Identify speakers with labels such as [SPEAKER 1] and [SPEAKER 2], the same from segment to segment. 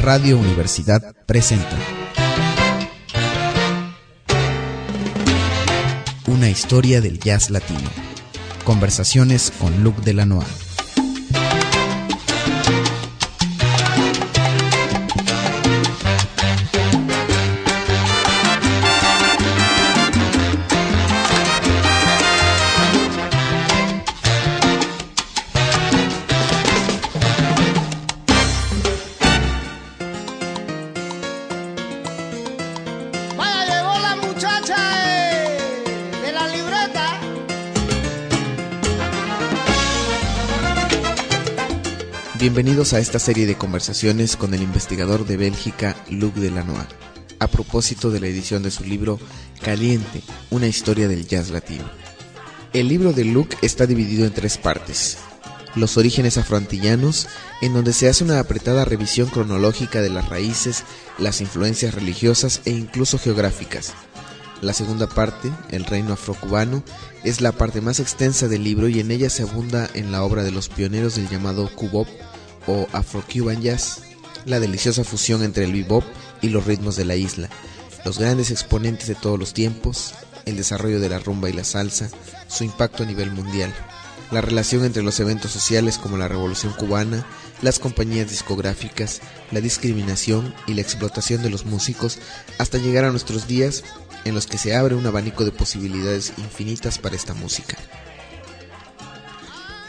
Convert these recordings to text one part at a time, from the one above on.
[SPEAKER 1] Radio Universidad presenta Una historia del jazz latino. Conversaciones con Luc Delanois. Bienvenidos a esta serie de conversaciones con el investigador de Bélgica Luc Delanois, a propósito de la edición de su libro Caliente, una historia del jazz latino. El libro de Luc está dividido en tres partes. Los orígenes afroantillanos, en donde se hace una apretada revisión cronológica de las raíces, las influencias religiosas e incluso geográficas. La segunda parte, el reino afrocubano, es la parte más extensa del libro y en ella se abunda en la obra de los pioneros del llamado cubop o afro-cuban jazz, la deliciosa fusión entre el bebop y los ritmos de la isla, los grandes exponentes de todos los tiempos, el desarrollo de la rumba y la salsa, su impacto a nivel mundial, la relación entre los eventos sociales como la Revolución cubana, las compañías discográficas, la discriminación y la explotación de los músicos, hasta llegar a nuestros días en los que se abre un abanico de posibilidades infinitas para esta música.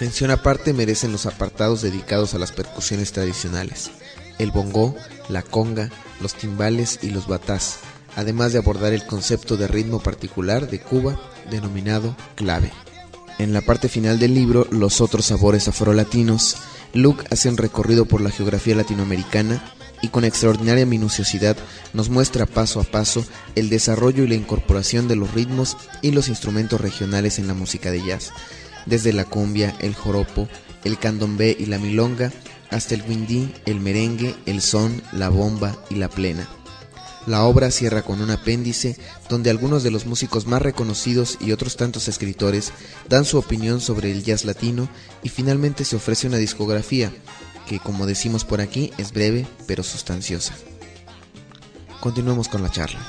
[SPEAKER 1] Mención aparte merecen los apartados dedicados a las percusiones tradicionales, el bongó, la conga, los timbales y los batás, además de abordar el concepto de ritmo particular de Cuba denominado clave. En la parte final del libro, Los otros sabores afrolatinos, Luke hace un recorrido por la geografía latinoamericana y con extraordinaria minuciosidad nos muestra paso a paso el desarrollo y la incorporación de los ritmos y los instrumentos regionales en la música de jazz, desde la cumbia, el joropo, el candombe y la milonga, hasta el windí, el merengue, el son, la bomba y la plena. La obra cierra con un apéndice donde algunos de los músicos más reconocidos y otros tantos escritores dan su opinión sobre el jazz latino y finalmente se ofrece una discografía que, como decimos por aquí, es breve pero sustanciosa. Continuemos con la charla.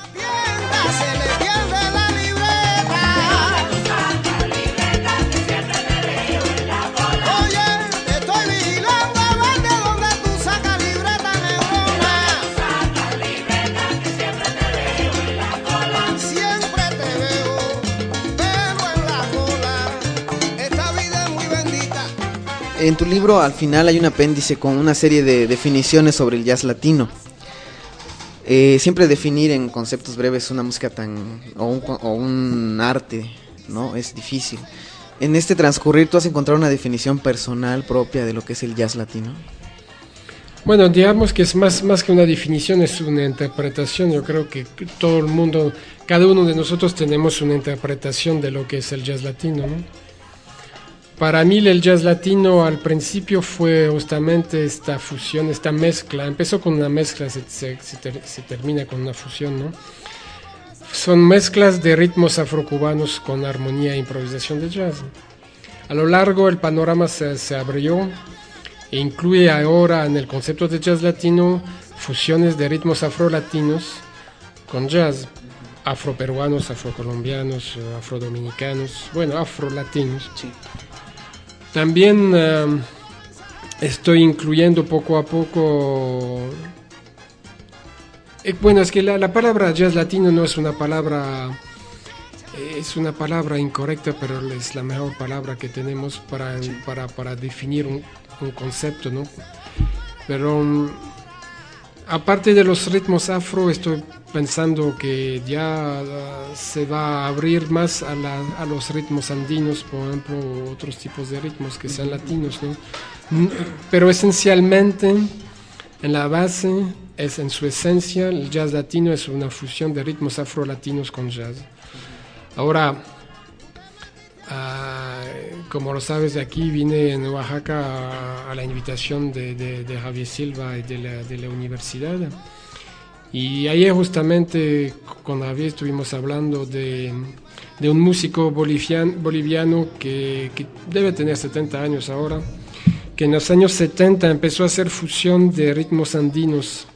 [SPEAKER 2] En
[SPEAKER 3] tu libro al final hay un apéndice con una serie de definiciones sobre el jazz latino. Eh, siempre definir en conceptos breves una música tan o un, o un arte, ¿no? Es difícil. En este transcurrir tú has encontrado una definición personal propia de lo que es el jazz latino.
[SPEAKER 4] Bueno, digamos que es más, más que una definición, es una interpretación. Yo creo que todo el mundo, cada uno de nosotros tenemos una interpretación de lo que es el jazz latino. ¿no? Para mí el jazz latino al principio fue justamente esta fusión, esta mezcla. Empezó con una mezcla, se, se- se ter- se termina con una fusión. ¿no? Son mezclas de ritmos afrocubanos con armonía e improvisación de jazz. A lo largo el panorama se, abrió e incluye ahora en el concepto de jazz latino fusiones de ritmos afrolatinos con jazz, afroperuanos, afrocolombianos, afrodominicanos, bueno, afrolatinos. También eh, estoy incluyendo poco a poco... eh, bueno, es que la, la palabra jazz latino no es una palabra... eh, Es una palabra incorrecta, pero es la mejor palabra que tenemos para, para, para definir un, un concepto, ¿no? Pero mm, aparte de los ritmos afro, estoy pensando que ya uh, se va a abrir más a, los ritmos andinos, por ejemplo, otros tipos de ritmos que sean latinos, ¿no? Pero esencialmente, en la base, es en su esencia, el jazz latino es una fusión de ritmos afro-latinos con jazz. Ahora, ah, como lo sabes, de aquí vine en Oaxaca a, a la invitación de, de- de Javier Silva y de la, de la universidad. Y ayer justamente con Javier estuvimos hablando de, de un músico bolivian- boliviano que, que debe tener 70 años ahora, que en los años 70 empezó a hacer fusión de ritmos andinos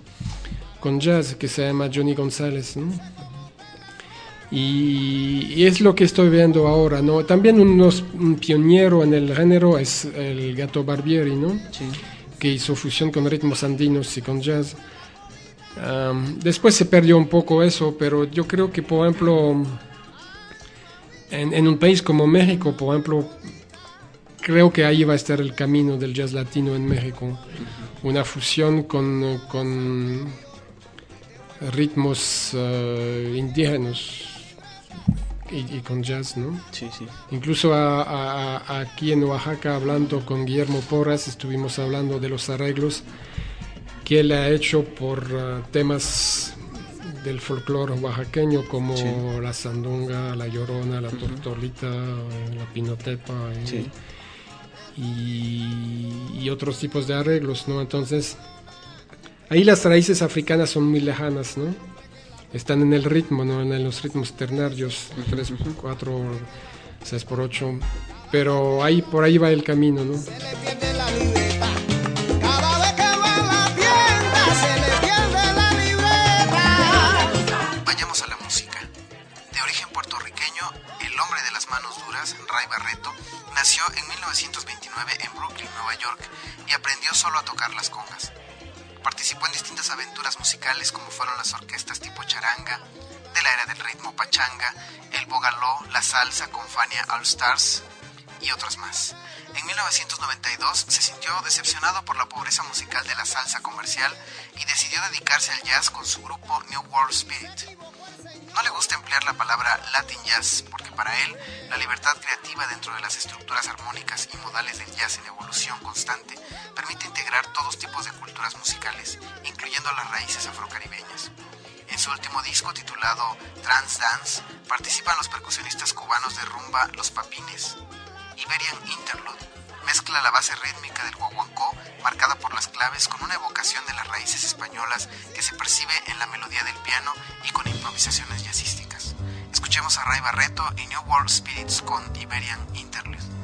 [SPEAKER 4] con jazz, que se llama Johnny González. ¿no? Y, y es lo que estoy viendo ahora, ¿no? También unos- un pionero en el género es el Gato Barbieri, ¿no? Que hizo fusión con ritmos andinos y con jazz. Am, después se perdió un poco eso, pero yo creo que, por ejemplo, en, en un país como México, por ejemplo, creo que ahí va a estar el camino del jazz latino en México. Una fusión con, con ritmos eh, indígenas y, y con jazz, ¿no?
[SPEAKER 1] Sí, sí.
[SPEAKER 4] Incluso a- a- a- aquí en Oaxaca, hablando con Guillermo Porras, estuvimos hablando de los arreglos que él ha hecho por ah, temas del folclore oaxaqueño como
[SPEAKER 1] Sí.
[SPEAKER 4] la sandunga, la llorona, la tortolita, eh, la pinotepa eh,
[SPEAKER 1] Sí.
[SPEAKER 4] y, y otros tipos de arreglos, ¿no? Entonces, ahí las raíces africanas son muy lejanas, ¿no? Están en el ritmo, ¿no? En los ritmos ternarios, 3, 4, 6 por 8. Pero ahí, por ahí va el camino, ¿no?
[SPEAKER 2] Se le pierde la libreta. Cada vez que va a la tienda se le pierde la libreta.
[SPEAKER 1] Vayamos a la música. De origen puertorriqueño, el hombre de las manos duras, Ray Barreto, nació en 1929 en Brooklyn, Nueva York, y aprendió solo a tocar las congas. Participó en distintas aventuras musicales como fueron las orquestas tipo charanga, de la era del ritmo pachanga, el bogaló, la salsa con Fania All Stars y otras más. En 1992 se sintió decepcionado por la pobreza musical de la salsa comercial y decidió dedicarse al jazz con su grupo New World Spirit. No le gusta emplear la palabra Latin Jazz porque para él la libertad creativa dentro de las estructuras armónicas y modales del jazz en evolución constante permite integrar todos tipos de culturas musicales, incluyendo las raíces afrocaribeñas. En su último disco titulado Trans Dance participan los percusionistas cubanos de rumba Los Papines. Iberian Interlude mezcla la base rítmica del guaguancó marcada por las claves con una evocación de las raíces españolas que se percibe en la melodía del piano y con improvisaciones jazzísticas. Escuchemos a Ray Barreto y New World Spirits con Iberian Interlude.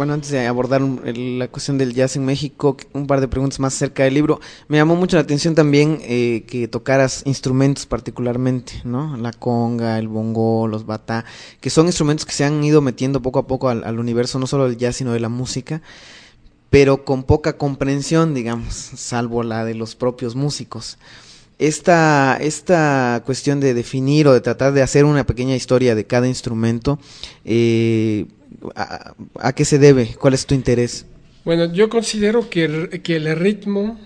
[SPEAKER 1] Bueno, antes de abordar la cuestión del jazz en México, un par de preguntas más acerca del libro. Me llamó mucho la atención también eh, que tocaras instrumentos particularmente, ¿no? La conga, el bongo, los batá, que son instrumentos que se han ido metiendo poco a poco al, al universo, no solo del jazz, sino de la música, pero con poca comprensión, digamos, salvo la de los propios músicos. Esta, esta cuestión de definir o de tratar de hacer una pequeña historia de cada instrumento, eh, a, a qué se debe? ¿Cuál es tu interés?
[SPEAKER 4] Bueno, yo considero que, el- que el ritmo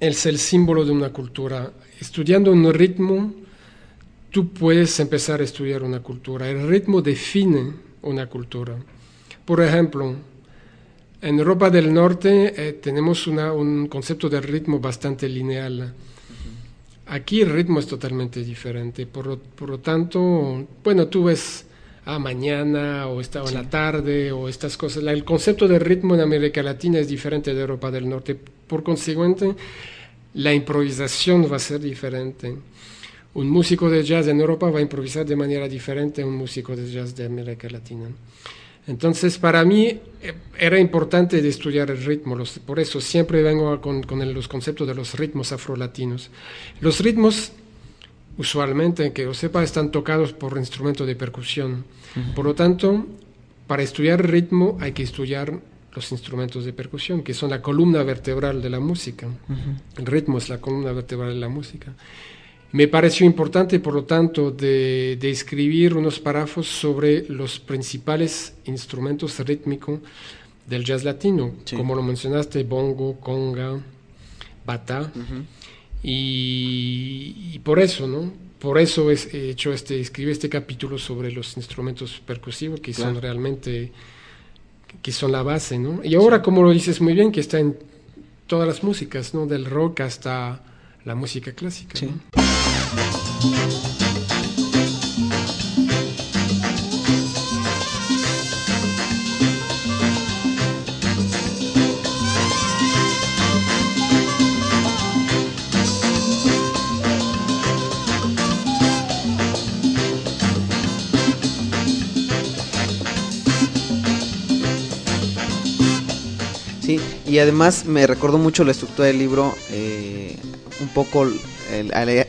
[SPEAKER 4] es el símbolo de una cultura. Estudiando un ritmo, tú puedes empezar a estudiar una cultura. El ritmo define una cultura. Por ejemplo, en Europa del Norte eh, tenemos una- un concepto de ritmo bastante lineal. Aquí el ritmo es totalmente diferente. Por, lo- por lo tanto, bueno, tú ves a mañana o estaba en la tarde o estas cosas. La- el concepto de ritmo en América Latina es diferente de Europa del Norte. Por consiguiente, la improvisación va a ser diferente. Un músico de jazz en Europa va a improvisar de manera diferente a un músico de jazz de América Latina. Entonces, para mí eh, era importante estudiar el ritmo, los- por eso siempre vengo con, con el- los conceptos de los ritmos afrolatinos. Los ritmos, usualmente, que lo sepa, están tocados por instrumentos de percusión. Por lo tanto, para estudiar ritmo hay que estudiar los instrumentos de percusión, que son la columna vertebral de la música. El ritmo es la columna vertebral de la música. Me pareció importante, por lo tanto, de, de escribir unos párrafos sobre los principales instrumentos rítmicos del jazz latino,
[SPEAKER 1] Sí.
[SPEAKER 4] como lo mencionaste, bongo, conga, bata, y, y por eso, ¿no? Por eso es- he hecho este, escribí este capítulo sobre los instrumentos percusivos, que
[SPEAKER 1] Claro.
[SPEAKER 4] son realmente, que son la base, ¿no? Y ahora, como lo dices muy bien, que está en todas las músicas, ¿no? Del rock hasta la música clásica.
[SPEAKER 1] Sí.
[SPEAKER 4] ¿no?
[SPEAKER 1] Sí, y además me recordó mucho la estructura del libro, eh, un poco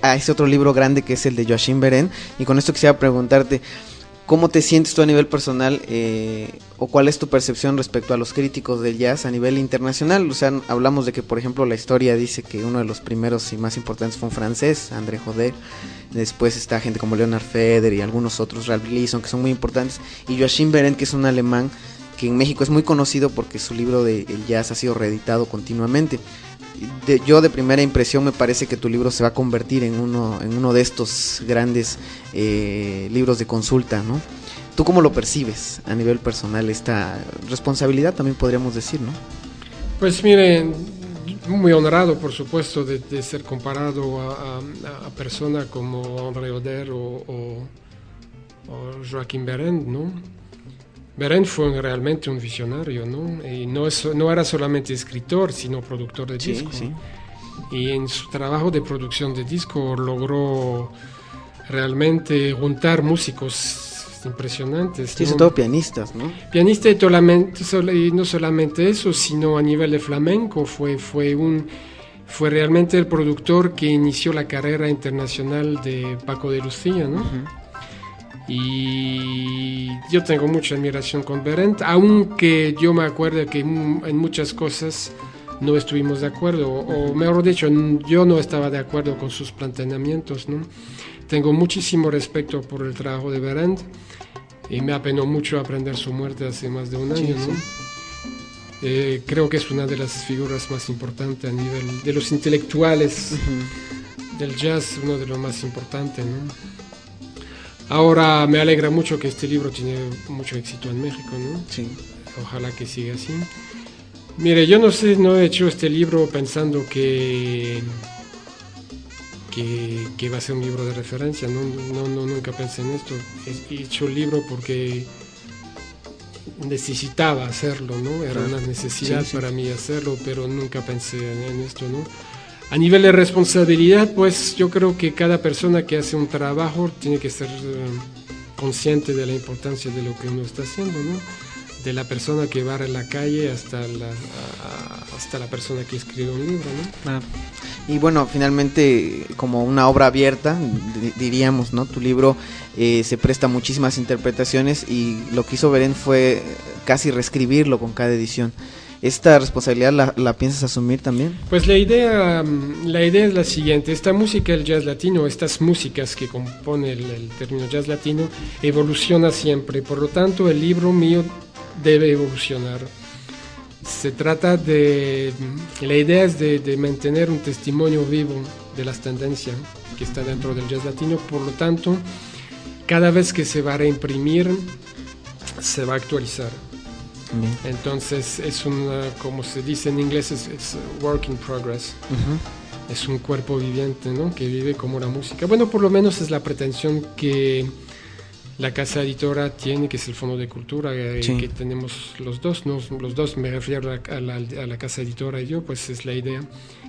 [SPEAKER 1] a ese otro libro grande que es el de Joachim Beren. Y con esto quisiera preguntarte, ¿cómo te sientes tú a nivel personal eh, o cuál es tu percepción respecto a los críticos del jazz a nivel internacional? O sea, hablamos de que, por ejemplo, la historia dice que uno de los primeros y más importantes fue un francés, André Jodet. Después está gente como Leonard Feder y algunos otros, Ralph Gleason, que son muy importantes. Y Joachim Beren, que es un alemán que en México es muy conocido porque su libro de El Jazz ha sido reeditado continuamente. De- yo de primera impresión me parece que tu libro se va a convertir en uno, en uno de estos grandes eh, libros de consulta, ¿no? ¿Tú cómo lo percibes a nivel personal esta responsabilidad también podríamos decir, ¿no?
[SPEAKER 4] Pues miren, muy honrado, por supuesto, de, de ser comparado a, a, a personas como André Oder o, o, o Joaquín Berend, ¿no? Berend fue realmente un visionario, ¿no? Y no, es, no era solamente escritor, sino productor de
[SPEAKER 1] Sí,
[SPEAKER 4] discos.
[SPEAKER 1] sí.
[SPEAKER 4] Y en su trabajo de producción de disco logró realmente juntar músicos impresionantes.
[SPEAKER 1] Sí,
[SPEAKER 4] ¿no?
[SPEAKER 1] sobre todo pianistas, ¿no?
[SPEAKER 4] Pianista y no solamente eso, sino a nivel de flamenco fue, fue, un, fue realmente el productor que inició la carrera internacional de Paco de Lucía, ¿no? Y yo tengo mucha admiración con Berent, aunque yo me acuerdo que en muchas cosas no estuvimos de acuerdo, o mejor dicho, yo no estaba de acuerdo con sus planteamientos, ¿no? Tengo muchísimo respeto por el trabajo de Berend y me apenó mucho aprender su muerte hace más de un año, ¿no? Eh, creo que es una de las figuras más importantes a nivel de los intelectuales del jazz, uno de los más importantes, ¿no? Ahora me alegra mucho que este libro tiene mucho éxito en México, ¿no?
[SPEAKER 1] Sí.
[SPEAKER 4] Ojalá que siga así. Mire, yo no sé, no he hecho este libro pensando que, que, que va a ser un libro de referencia, no, no, no nunca pensé en esto. He he hecho el libro porque necesitaba hacerlo, ¿no? Era una necesidad
[SPEAKER 1] Sí, sí.
[SPEAKER 4] para mí hacerlo, pero nunca pensé en, en esto, ¿no? A nivel de responsabilidad, pues yo creo que cada persona que hace un trabajo tiene que ser eh, consciente de la importancia de lo que uno está haciendo, ¿no? de la persona que en la calle hasta la, hasta la persona que escribe un libro, ¿no?
[SPEAKER 1] Ah, Y bueno, finalmente, como una obra abierta, di- diríamos, ¿no? Tu libro eh, se presta muchísimas interpretaciones y lo que hizo Beren fue casi reescribirlo con cada edición. ¿Esta responsabilidad la, la piensas asumir también?
[SPEAKER 4] Pues la idea, mm, la idea es la siguiente, esta música, el jazz latino, estas músicas que compone el, término jazz latino, evoluciona siempre, por lo tanto el libro mío debe evolucionar. Se trata de, mm, la idea es de, de mantener un testimonio vivo de las tendencias que está dentro del jazz latino, por lo tanto, cada vez que se va a reimprimir, se va a actualizar. Entonces es una, como se dice en inglés, es, work in progress. Es un cuerpo viviente, ¿no? Que vive como la música. Bueno, por lo menos es la pretensión que la casa editora tiene, que es el Fondo de Cultura, eh,
[SPEAKER 1] Sí.
[SPEAKER 4] que tenemos los dos, ¿no? Los dos, me refiero a la, a la- a la casa editora y yo, pues es la idea.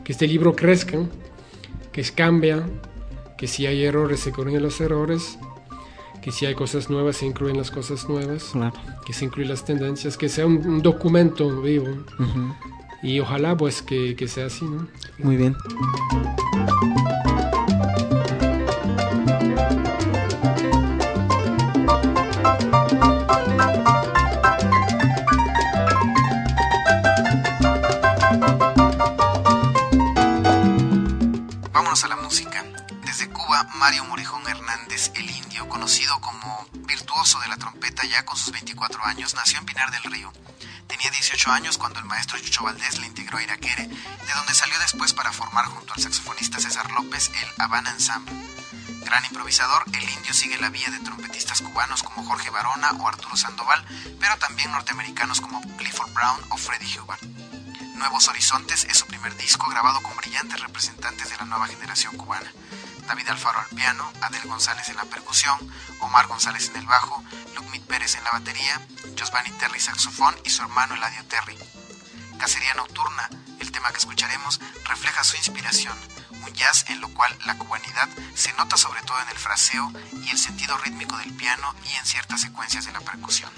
[SPEAKER 4] Que este libro crezca, que cambia, que si hay errores se corrigen los errores, que si hay cosas nuevas se incluyen las cosas nuevas
[SPEAKER 1] Claro.
[SPEAKER 4] que se incluyan las tendencias, que sea un, un documento vivo y ojalá pues que, que sea así, ¿no?
[SPEAKER 1] Muy bien. Indio, conocido como virtuoso de la trompeta ya con sus 24 años, nació en Pinar del Río. Tenía 18 años cuando el maestro Chucho Valdés le integró a Iraquere, de donde salió después para formar junto al saxofonista César López el Habana Ensemble. Gran improvisador, el indio sigue la vía de trompetistas cubanos como Jorge Barona o Arturo Sandoval, pero también norteamericanos como Clifford Brown o Freddie Hubbard. Nuevos Horizontes es su primer disco grabado con brillantes representantes de la nueva generación cubana. David Alfaro al piano, Adel González en la percusión, Omar González en el bajo, Lucmit Pérez en la batería, Josvani Terry saxofón y su hermano Eladio Terry. Cacería Nocturna, el tema que escucharemos, refleja su inspiración, un jazz en lo cual la cubanidad se nota sobre todo en el fraseo y el sentido rítmico del piano y en ciertas secuencias de la percusión.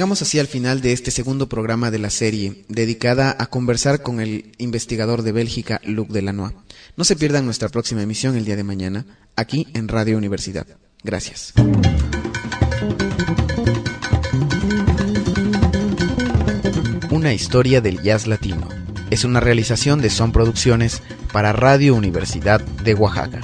[SPEAKER 1] Llegamos así al final de este segundo programa de la serie, dedicada a conversar con el investigador de Bélgica, Luc Delanois. No se pierdan nuestra próxima emisión el día de mañana, aquí en Radio Universidad. Gracias. Una historia del jazz latino. Es una realización de Son Producciones para Radio Universidad de Oaxaca.